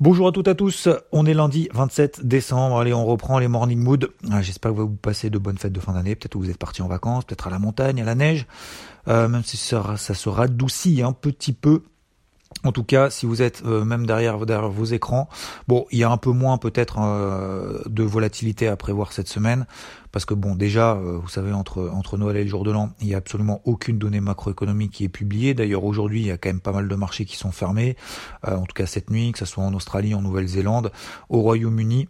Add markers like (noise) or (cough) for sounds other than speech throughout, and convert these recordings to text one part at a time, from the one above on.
Bonjour à toutes et à tous, on est lundi 27 décembre, allez on reprend les morning mood. Ah, J'espère que vous passez de bonnes fêtes de fin d'année, peut-être que vous êtes partis en vacances, peut-être à la montagne, à la neige, euh, même si ça, ça se radoucit un petit peu en tout cas, si vous êtes euh, même derrière, vos écrans, bon, il y a un peu moins peut-être euh, de volatilité à prévoir cette semaine, parce que bon, déjà, euh, vous savez, entre entre Noël et le jour de l'an, il y a absolument aucune donnée macroéconomique qui est publiée. D'ailleurs, aujourd'hui, il y a quand même pas mal de marchés qui sont fermés, en tout cas cette nuit, que ce soit en Australie, en Nouvelle-Zélande, au Royaume-Uni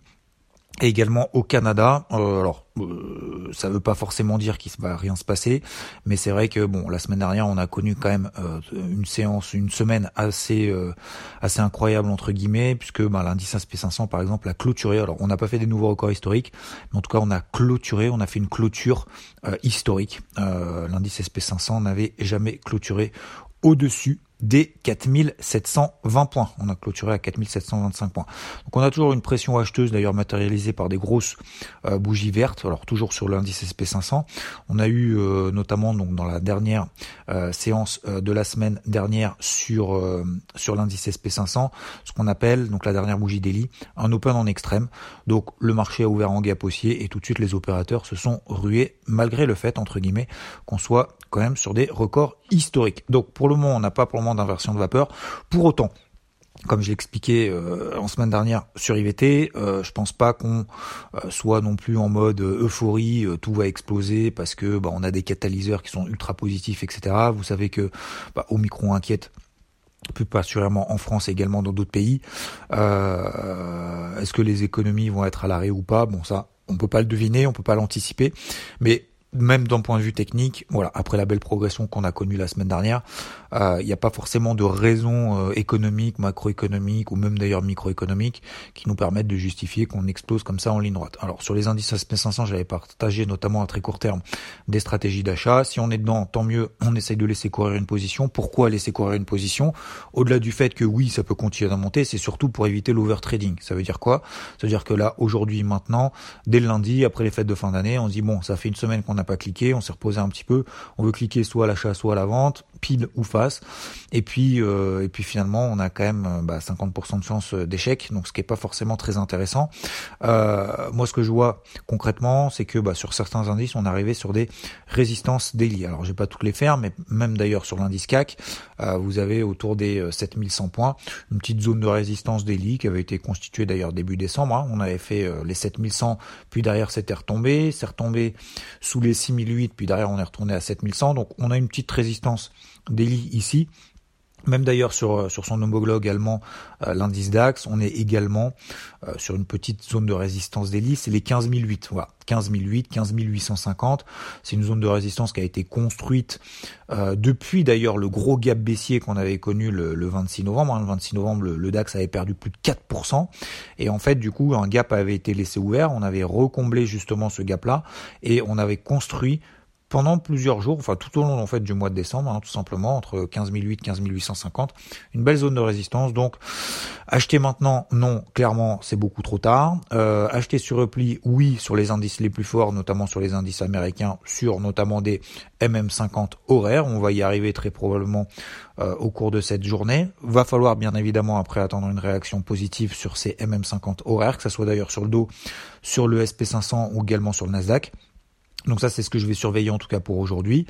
et également au Canada. Euh, alors, euh, ça veut pas forcément dire qu'il va rien se passer, mais c'est vrai que bon, la semaine dernière, on a connu quand même euh, une séance, une semaine assez euh, assez incroyable entre guillemets, puisque ben, l'indice SP500 par exemple a clôturé. Alors, on n'a pas fait des nouveaux records historiques, mais en tout cas, on a clôturé, on a fait une clôture historique. l'indice SP500 n'avait jamais clôturé au-dessus des 4720 points. On a clôturé à 4725 points. Donc on a toujours une pression acheteuse d'ailleurs matérialisée par des grosses euh, bougies vertes. Alors toujours sur l'indice SP500. On a eu euh, notamment donc dans la dernière euh, séance de la semaine dernière sur sur l'indice SP500 ce qu'on appelle donc la dernière bougie daily un open en extrême. Donc le marché a ouvert en gap haussier et tout de suite les opérateurs se sont rués malgré le fait entre guillemets qu'on soit quand même sur des records historiques. Donc pour le moment on n'a pas pour le moment d'inversion de vapeur. Pour autant, comme je l'expliquais euh, en semaine dernière sur IVT, euh, je pense pas qu'on euh, soit non plus en mode euphorie, tout va exploser parce que bah, on a des catalyseurs qui sont ultra positifs, etc. Vous savez que bah, Omicron inquiète plus particulièrement en France et également dans d'autres pays. Est-ce que les économies vont être à l'arrêt ou pas? Bon, ça, on peut pas le deviner, on peut pas l'anticiper, mais même d'un point de vue technique, voilà, après la belle progression qu'on a connue la semaine dernière, il euh, n'y a pas forcément de raisons euh, économiques, macroéconomiques ou même d'ailleurs microéconomiques qui nous permettent de justifier qu'on explose comme ça en ligne droite. Alors sur les indices SP500, j'avais partagé notamment à très court terme des stratégies d'achat. Si on est dedans, tant mieux, on essaye de laisser courir une position. Pourquoi laisser courir une position? Au-delà du fait que oui, ça peut continuer à monter, c'est surtout pour éviter l'overtrading. Ça veut dire quoi? Ça veut dire que là, aujourd'hui, maintenant, dès le lundi, après les fêtes de fin d'année, on se dit bon, ça fait une semaine qu'on n'a pas cliqué, on s'est reposé un petit peu, on veut cliquer soit à l'achat, soit à la vente, pile ou face. Et puis, euh, et puis finalement, on a quand même bah, 50% de chance d'échec, donc ce qui est pas forcément très intéressant. Euh, moi, ce que je vois concrètement, c'est que bah, sur certains indices, on arrivé sur des résistances daily. Alors, j'ai pas toutes les faire, mais même d'ailleurs sur l'indice CAC, euh, vous avez autour des 7100 points une petite zone de résistance daily qui avait été constituée d'ailleurs début décembre. Hein. On avait fait les 7100, puis derrière c'était retombé, c'est retombé sous les 6008, puis derrière on est retourné à 7100. Donc on a une petite résistance daily ici. Même d'ailleurs sur, euh, sur son homologue allemand, euh, l'indice DAX, on est également euh, sur une petite zone de résistance daily, c'est les 15008. Voilà, 15008, 15850. C'est une zone de résistance qui a été construite depuis d'ailleurs le gros gap baissier qu'on avait connu le, 26 novembre. Hein. Le 26 novembre, le, DAX avait perdu plus de 4%. Et en fait, du coup, un gap avait été laissé ouvert. On avait recomblé justement ce gap-là et on avait construit pendant plusieurs jours, enfin tout au long en fait du mois de décembre, hein, tout simplement entre 15 008 15 850, une belle zone de résistance. Donc acheter maintenant, non, clairement c'est beaucoup trop tard. Euh, acheter sur repli, oui, sur les indices les plus forts, notamment sur les indices américains, sur notamment des MM50 horaires. On va y arriver très probablement euh, au cours de cette journée. Va falloir bien évidemment après attendre une réaction positive sur ces MM50 horaires, que ce soit d'ailleurs sur le dos, sur le SP500 ou également sur le Nasdaq. Donc ça, c'est ce que je vais surveiller en tout cas pour aujourd'hui.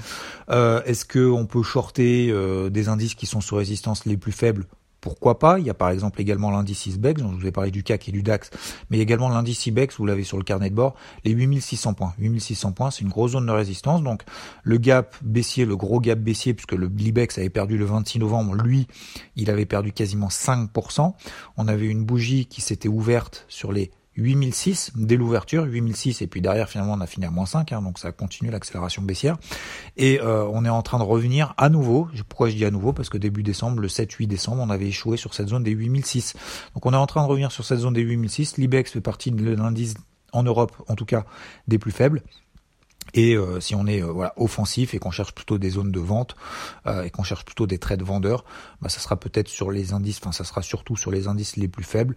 Euh, est-ce qu'on peut shorter euh, des indices qui sont sous résistance les plus faibles? Pourquoi pas? Il y a par exemple également l'indice ISBEX, dont je vous ai parlé du CAC et du DAX, mais également l'indice IBEX, vous l'avez sur le carnet de bord, les 8600 points. 8600 points, c'est une grosse zone de résistance. Donc le gap baissier, le gros gap baissier, puisque le l'IBEX avait perdu le 26 novembre, lui, il avait perdu quasiment 5%. On avait une bougie qui s'était ouverte sur les 8006 dès l'ouverture, 8006 et puis derrière finalement on a fini à moins 5, hein, donc ça continue l'accélération baissière. Et euh, on est en train de revenir à nouveau. Pourquoi je dis à nouveau? Parce que début décembre, le 7-8 décembre, on avait échoué sur cette zone des 8006. Donc on est en train de revenir sur cette zone des 8006. L'IBEX fait partie de l'indice en Europe, en tout cas, des plus faibles. Et euh, si on est euh, voilà offensif et qu'on cherche plutôt des zones de vente euh, et qu'on cherche plutôt des trades vendeurs, bah, ça sera peut-être sur les indices, enfin ça sera surtout sur les indices les plus faibles.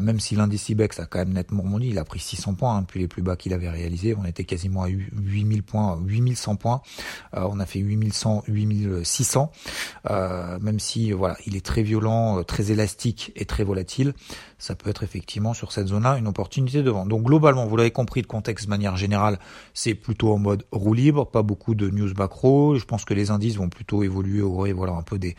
même si l'indice IBEX a quand même nettement remonté, il a pris 600 points hein, depuis les plus bas qu'il avait réalisé. On était quasiment à 8000 points, 8100 points. on a fait 8100, 8600. même si voilà, il est très violent, très élastique et très volatile, ça peut être effectivement sur cette zone-là une opportunité de vente. Donc globalement, vous l'avez compris, le contexte de manière générale, c'est plutôt en mode roue libre, pas beaucoup de news macro. Je pense que les indices vont plutôt évoluer au voilà, un peu des,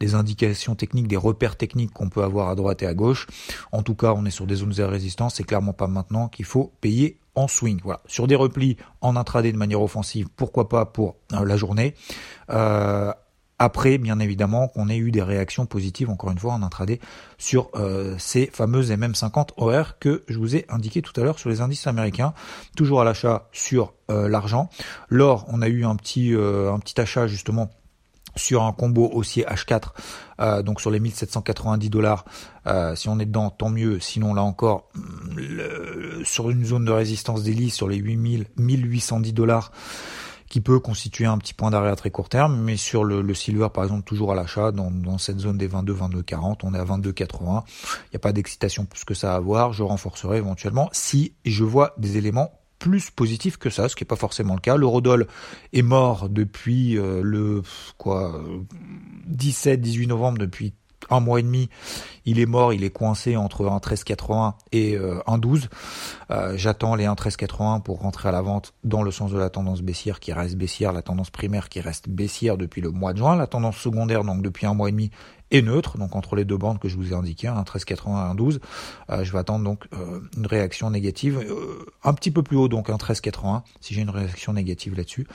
des indications techniques, des repères techniques qu'on peut avoir à droite et à gauche. En tout cas, on est sur des zones de résistance. C'est clairement pas maintenant qu'il faut payer en swing. Voilà. Sur des replis en intraday de manière offensive, pourquoi pas pour euh, la journée. Euh, après, bien évidemment, qu'on ait eu des réactions positives, encore une fois, en intraday, sur euh, ces fameuses MM50 OR que je vous ai indiqué tout à l'heure sur les indices américains, toujours à l'achat sur euh, l'argent. L'or, on a eu un petit, euh, un petit achat justement sur un combo haussier H4, donc sur les 1790 dollars. si on est dedans, tant mieux. Sinon, là encore, sur une zone de résistance d'hélice sur les 8000, 1810 dollars qui peut constituer un petit point d'arrêt à très court terme, mais sur le, le silver par exemple toujours à l'achat dans, dans, cette zone des 22 22 40, on est à 22 80. Il n'y a pas d'excitation plus que ça à avoir, je renforcerai éventuellement si je vois des éléments plus positifs que ça, ce qui n'est pas forcément le cas. L'eurodoll est mort depuis euh, le quoi 17-18 novembre, depuis un mois et demi, il est mort, il est coincé entre un 13,80 et euh, un 12. Euh, j'attends les 1,1380 pour rentrer à la vente dans le sens de la tendance baissière qui reste baissière, la tendance primaire qui reste baissière depuis le mois de juin, la tendance secondaire donc depuis un mois et demi est neutre, donc entre les deux bandes que je vous ai indiquées, un 13,80 et un 12. Euh, je vais attendre donc une réaction négative un petit peu plus haut, donc un 13,80. Si j'ai une réaction négative là-dessus,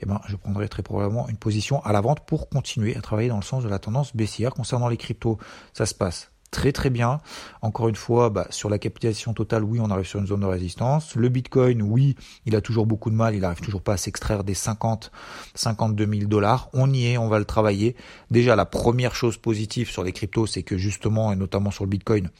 eh ben, je prendrai très probablement une position à la vente pour continuer à travailler dans le sens de la tendance baissière. Concernant les cryptos, ça se passe très très bien. Encore une fois, bah, sur la capitalisation totale, oui, on arrive sur une zone de résistance. Le Bitcoin, oui, il a toujours beaucoup de mal, il arrive toujours pas à s'extraire des 50, 52 000 dollars. On y est, on va le travailler. Déjà, la première chose positive sur les cryptos, c'est que justement, et notamment sur le Bitcoin,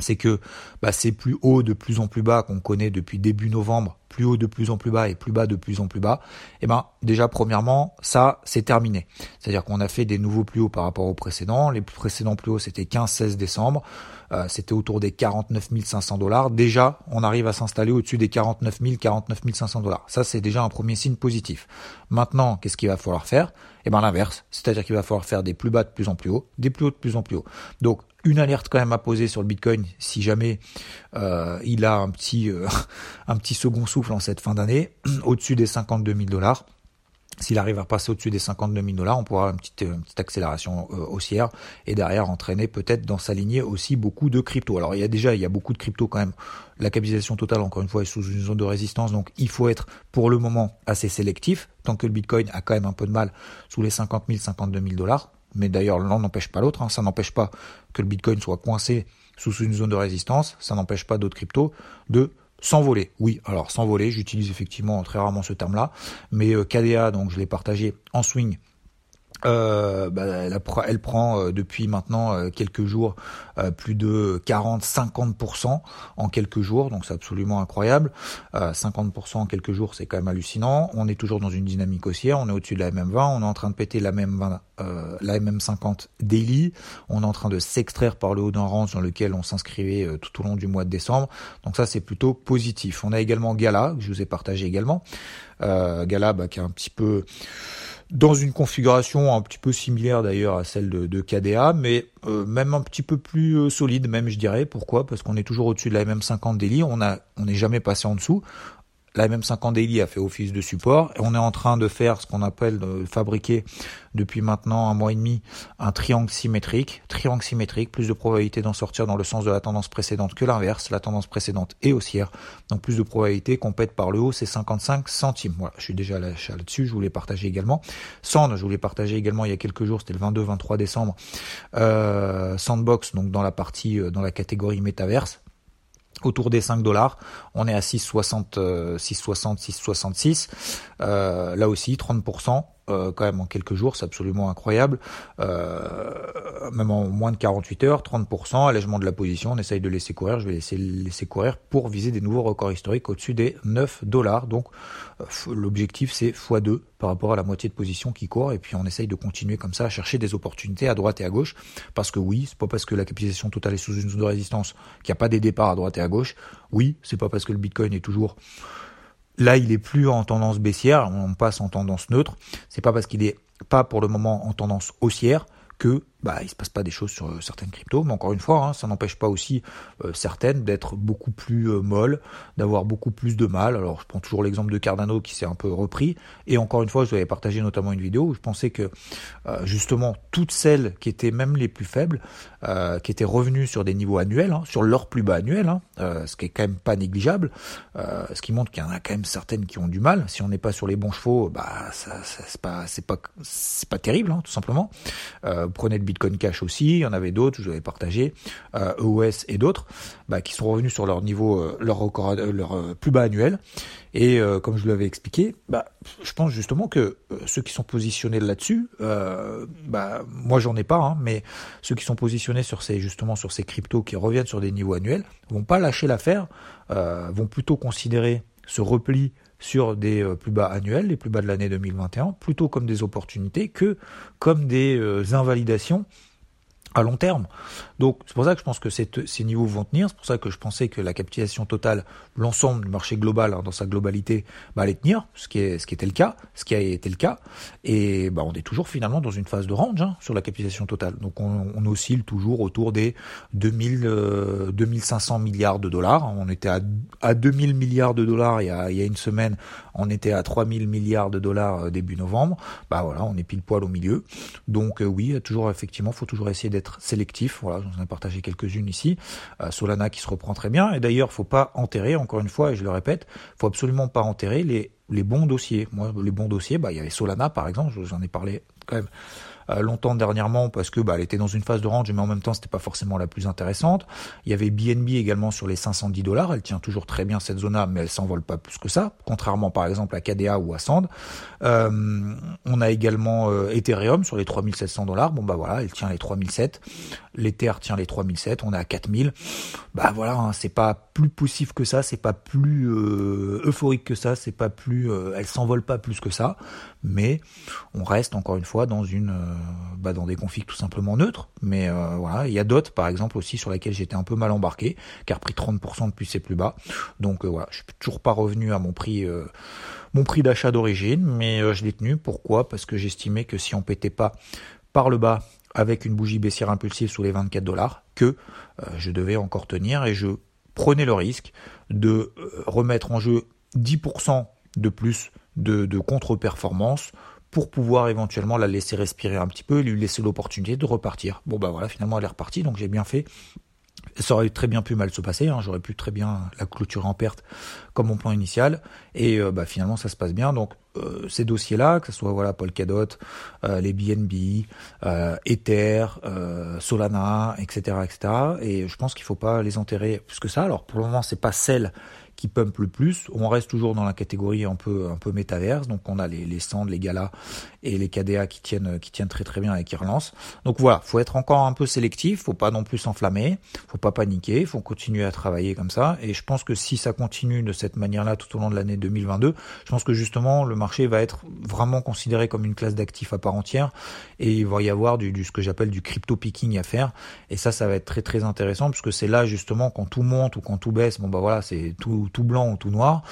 c'est que bah, c'est plus haut de plus en plus bas qu'on connaît depuis début novembre, plus haut de plus en plus bas et plus bas de plus en plus bas. Et eh ben déjà premièrement, ça c'est terminé. C'est-à-dire qu'on a fait des nouveaux plus hauts par rapport aux précédents. Les précédents plus hauts c'était 15-16 décembre, euh, c'était autour des 49 500 dollars. Déjà, on arrive à s'installer au-dessus des 49 000, 49 500 dollars. Ça c'est déjà un premier signe positif. Maintenant, qu'est-ce qu'il va falloir faire? Eh ben l'inverse, c'est-à-dire qu'il va falloir faire des plus bas de plus en plus haut, des plus hauts de plus en plus haut. Donc une alerte quand même à poser sur le Bitcoin si jamais euh, il a un petit euh, (laughs) un petit second souffle en cette fin d'année (clears throat) au-dessus des 52 000 dollars. S'il arrive à passer au-dessus des 52 000 dollars, on pourra avoir une petite, accélération euh, haussière et derrière entraîner peut-être dans s'aligner aussi beaucoup de crypto. Alors il y a déjà il y a beaucoup de crypto quand même. La capitalisation totale encore une fois est sous une zone de résistance, donc il faut être pour le moment assez sélectif. Tant que le Bitcoin a quand même un peu de mal sous les 50 000, 52 000 dollars, mais d'ailleurs l'un n'empêche pas l'autre, hein. ça n'empêche pas que le Bitcoin soit coincé sous une zone de résistance, ça n'empêche pas d'autres cryptos de s'envoler. Oui, alors s'envoler, j'utilise effectivement très rarement ce terme-là, mais euh, KDA, donc je l'ai partagé en swing euh, bah, elle, prend euh, depuis maintenant euh, quelques jours plus de 40-50% en quelques jours, donc c'est absolument incroyable. 50% en quelques jours, c'est quand même hallucinant. On est toujours dans une dynamique haussière, on est au-dessus de la MM20, on est en train de péter la MM20, la MM50 daily, on est en train de s'extraire par le haut d'un range dans lequel on s'inscrivait tout au long du mois de décembre. Donc ça, c'est plutôt positif. On a également Gala que je vous ai partagé également. Gala bah, qui est un petit peu dans une configuration un petit peu similaire d'ailleurs à celle de, de KDA, mais euh, même un petit peu plus euh, solide, même je dirais. Pourquoi? Parce qu'on est toujours au-dessus de la MM50 Daily, on a, on n'est jamais passé en dessous. La MM50 Daily a fait office de support on est en train de faire ce qu'on appelle de fabriquer depuis maintenant un mois et demi un triangle symétrique. Triangle symétrique, plus de probabilité d'en sortir dans le sens de la tendance précédente que l'inverse. La tendance précédente est haussière, donc plus de probabilité qu'on pète par le haut, c'est 55 centimes. Voilà, je suis déjà là-dessus, je voulais partager également. Sand, je voulais partager également il y a quelques jours, c'était le 22-23 décembre. Euh, Sandbox, donc dans la partie, euh, dans la catégorie métaverse autour des 5 dollars. On est à 6,60, 6,60, 6,66. Euh, là aussi, 30%. Euh, quand même en quelques jours, c'est absolument incroyable. Euh, même en moins de 48 heures, 30%, allègement de la position, on essaye de laisser courir, je vais laisser laisser courir pour viser des nouveaux records historiques au-dessus des 9 dollars. Donc euh, l'objectif c'est x2 par rapport à la moitié de position qui court et puis on essaye de continuer comme ça à chercher des opportunités à droite et à gauche parce que oui, c'est pas parce que la capitalisation totale est sous une zone de résistance qu'il n'y a pas des départs à droite et à gauche. Oui, c'est pas parce que le Bitcoin est toujours Là, il est plus en tendance baissière, on passe en tendance neutre. C'est pas parce qu'il est pas pour le moment en tendance haussière que bah, il se passe pas des choses sur euh, certaines cryptos, mais encore une fois, hein, ça n'empêche pas aussi euh, certaines d'être beaucoup plus euh, molles, d'avoir beaucoup plus de mal. Alors, je prends toujours l'exemple de Cardano qui s'est un peu repris, et encore une fois, je vous avais partagé notamment une vidéo où je pensais que justement toutes celles qui étaient même les plus faibles, qui étaient revenues sur des niveaux annuels, hein, sur leur plus bas annuel, hein, ce qui est quand même pas négligeable, ce qui montre qu'il y en a quand même certaines qui ont du mal. Si on n'est pas sur les bons chevaux, bah ça, ça c'est pas c'est pas c'est pas terrible, tout simplement. prenez le Bitcoin Cash aussi, il y en avait d'autres, je vous avais partagé, euh, EOS et d'autres, bah, qui sont revenus sur leur niveau, euh, leur record, euh, leur plus bas annuel. Et comme je vous l'avais expliqué, bah, je pense justement que ceux qui sont positionnés là-dessus, bah, moi j'en ai pas, hein, mais ceux qui sont positionnés sur ces justement sur ces cryptos qui reviennent sur des niveaux annuels, vont pas lâcher l'affaire, vont plutôt considérer ce repli sur des euh, plus bas annuels, les plus bas de l'année 2021, plutôt comme des opportunités que comme des euh, invalidations à long terme. Donc c'est pour ça que je pense que ces niveaux vont tenir, c'est pour ça que je pensais que la capitalisation totale, l'ensemble du marché global hein, dans sa globalité, bah, allait tenir, ce qui, est, ce qui était le cas, ce qui a été le cas, et bah, on est toujours finalement dans une phase de range hein, sur la capitalisation totale. Donc on, oscille toujours autour des 2000, euh, 2500 milliards de dollars. On était à, à 2000 milliards de dollars il y a une semaine, on était à 3000 milliards de dollars euh, début novembre. Bah voilà, on est pile poil au milieu. Donc euh, oui, toujours effectivement, faut toujours essayer d'être sélectif. Voilà, j'en ai partagé quelques-unes ici. Euh, Solana qui se reprend très bien. Et d'ailleurs, faut pas enterrer, encore une fois, et je le répète, faut absolument pas enterrer les, les bons dossiers. Moi, les bons dossiers, bah, il y avait Solana, par exemple, j'en ai parlé quand même longtemps dernièrement parce que bah, elle était dans une phase de range, mais en même temps c'était pas forcément la plus intéressante. Il y avait BNB également sur les 510 dollars, elle tient toujours très bien cette zone-là, mais elle s'envole pas plus que ça, contrairement par exemple à KDA ou à Sand. Euh, on a également euh, Ethereum sur les 3700 dollars, bon bah voilà, elle tient les 3007. L'Ether tient les 3007, on est à 4000. Bah voilà, hein, c'est pas plus poussif que ça, c'est pas plus euh, euphorique que ça, c'est pas plus, elle s'envole pas plus que ça, mais on reste encore une fois dans une bah, dans des configs tout simplement neutres. Mais euh, voilà, il y a d'autres, par exemple aussi sur lesquels j'étais un peu mal embarqué, qui a repris 30% depuis ses plus bas. Donc euh, voilà, je suis toujours pas revenu à mon prix, euh, mon prix d'achat d'origine, mais je l'ai tenu. Pourquoi? Parce que j'estimais que si on pétait pas par le bas avec une bougie baissière impulsive sous les 24 dollars, que je devais encore tenir et je prenais le risque de remettre en jeu 10% de plus de, contre-performance pour pouvoir éventuellement la laisser respirer un petit peu et lui laisser l'opportunité de repartir. Bon bah voilà, finalement elle est repartie, donc j'ai bien fait. Ça aurait très bien pu mal se passer, hein. j'aurais pu très bien la clôturer en perte comme mon plan initial, et euh, bah, finalement ça se passe bien. Donc euh, ces dossiers-là, que ce soit voilà Polkadot, euh, les BNB, Ether, Solana, etc., etc. Et je pense qu'il faut pas les enterrer plus que ça. Alors pour le moment c'est pas celle qui pump le plus. On reste toujours dans la catégorie un peu un peu métaverse, donc on a les, les stands, les galas et les KDA qui tiennent qui tiennent très très bien et qui relancent. Donc voilà, faut être encore un peu sélectif, faut pas non plus s'enflammer, faut pas paniquer, faut continuer à travailler comme ça. Et je pense que si ça continue de cette manière-là tout au long de l'année 2022, je pense que justement le marché va être vraiment considéré comme une classe d'actifs à part entière et il va y avoir du, du ce que j'appelle du crypto picking à faire. Et ça, ça va être très très intéressant puisque c'est là justement quand tout monte ou quand tout baisse, bon bah voilà, c'est tout tout, blanc ou tout noir.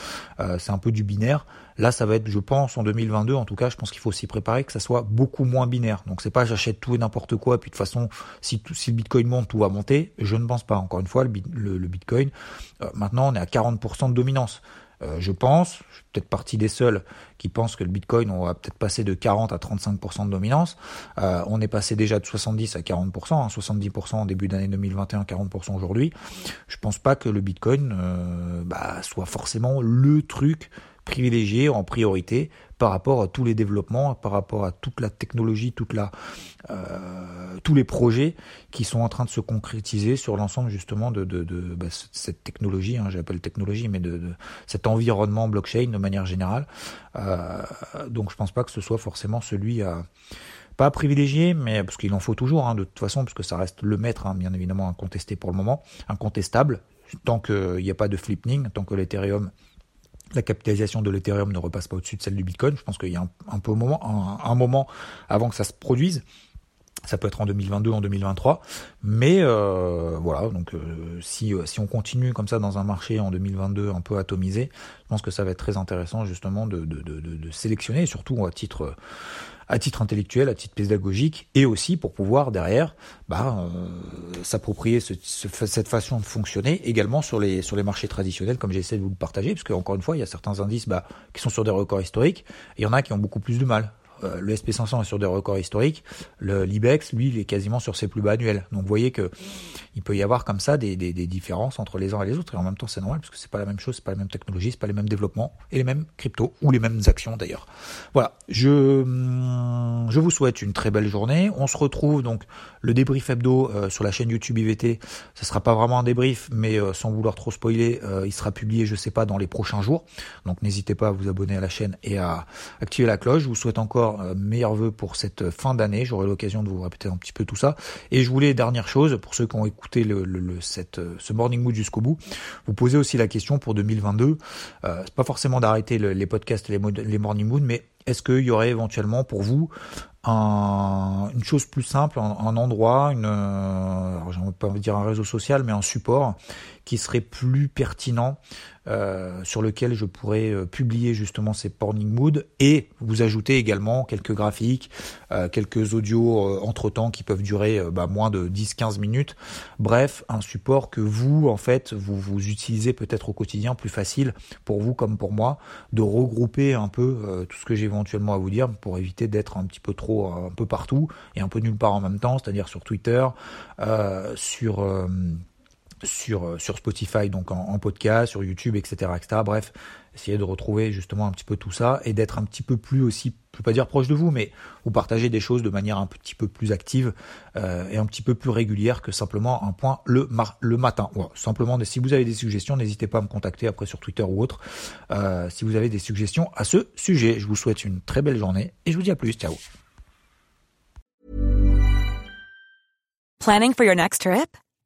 Euh, c'est un peu du binaire. Là, ça va être, je pense, en 2022, en tout cas, je pense qu'il faut s'y préparer que ça soit beaucoup moins binaire. Donc, c'est pas j'achète tout et n'importe quoi, puis de toute façon, si, le Bitcoin monte, tout va monter. Je ne pense pas. Encore une fois, le, le, Bitcoin, euh, maintenant, on est à 40% de dominance. Euh, je pense, je suis peut-être partie des seuls qui pensent que le Bitcoin, on va peut-être passer de 40 à 35% de dominance. Euh, on est passé déjà de 70 à 40%, 70% en début d'année 2021, 40% aujourd'hui. Je pense pas que le Bitcoin euh, bah, soit forcément le truc privilégié en priorité par rapport à tous les développements, par rapport à toute la technologie, toute la, euh, tous les projets qui sont en train de se concrétiser sur l'ensemble justement de, de, bah, cette technologie, hein, j'appelle technologie, mais de, de, cet environnement blockchain de manière générale. Euh, donc je pense pas que ce soit forcément celui à pas privilégié, mais parce qu'il en faut toujours, hein, de toute façon, parce que ça reste le maître, hein, bien évidemment incontesté pour le moment, incontestable, tant qu'il n'y a pas de flipping, tant que l'Ethereum la capitalisation de l'Ethereum ne repasse pas au-dessus de celle du Bitcoin. Je pense qu'il y a un, peu moment, un, moment avant que ça se produise. Ça peut être en 2022, en 2023, mais euh, voilà. Donc, euh, si euh, si on continue comme ça dans un marché en 2022 un peu atomisé, je pense que ça va être très intéressant justement de de, de, de sélectionner, surtout à titre à titre intellectuel, à titre pédagogique, et aussi pour pouvoir derrière bah, euh, s'approprier ce, ce, cette façon de fonctionner également sur les sur les marchés traditionnels, comme j'essaie de vous le partager, parce qu'encore une fois, il y a certains indices bah, qui sont sur des records historiques, et il y en a qui ont beaucoup plus de mal. Euh, le SP500 est sur des records historiques, l'IBEX, lui, il est quasiment sur ses plus bas annuels. Donc vous voyez que il peut y avoir comme ça des, différences entre les uns et les autres, et en même temps c'est normal, parce que c'est pas la même chose, c'est pas la même technologie, c'est pas les mêmes développements, et les mêmes cryptos, ou les mêmes actions d'ailleurs. Voilà, je, hum, vous souhaite une très belle journée. On se retrouve donc le débrief hebdo euh, sur la chaîne YouTube IVT. Ce sera pas vraiment un débrief, mais euh, sans vouloir trop spoiler, il sera publié, je sais pas, dans les prochains jours. Donc n'hésitez pas à vous abonner à la chaîne et à activer la cloche. Je vous souhaite encore euh, meilleurs vœux pour cette fin d'année. J'aurai l'occasion de vous répéter un petit peu tout ça. Et je voulais, dernière chose, pour ceux qui ont écouté cette, euh, ce Morning Mood jusqu'au bout, vous poser aussi la question pour 2022. Euh, c'est pas forcément d'arrêter le, les podcasts, les, les Morning Mood, mais est-ce qu'il y aurait éventuellement pour vous un, une chose plus simple, un, endroit, une, alors j'ai pas dire un réseau social, mais un support qui serait plus pertinent euh, sur lequel je pourrais euh, publier justement ces morning mood et vous ajouter également quelques graphiques, euh, quelques audios euh, entre temps qui peuvent durer euh, bah, moins de 10-15 minutes. Bref, un support que vous en fait vous vous utilisez peut-être au quotidien plus facile pour vous comme pour moi de regrouper un peu euh, tout ce que j'ai éventuellement à vous dire pour éviter d'être un petit peu trop un peu partout et un peu nulle part en même temps, c'est-à-dire sur Twitter, sur sur, euh, sur Spotify, donc en, podcast, sur YouTube, etc., etc. Bref, essayer de retrouver justement un petit peu tout ça et d'être un petit peu plus aussi, je peux pas dire proche de vous, mais vous partager des choses de manière un petit peu plus active euh, et un petit peu plus régulière que simplement un point le, le matin. Voilà, simplement, si vous avez des suggestions, n'hésitez pas à me contacter après sur Twitter ou autre. Euh, si vous avez des suggestions à ce sujet, je vous souhaite une très belle journée et je vous dis à plus. Ciao. Planning for your next trip?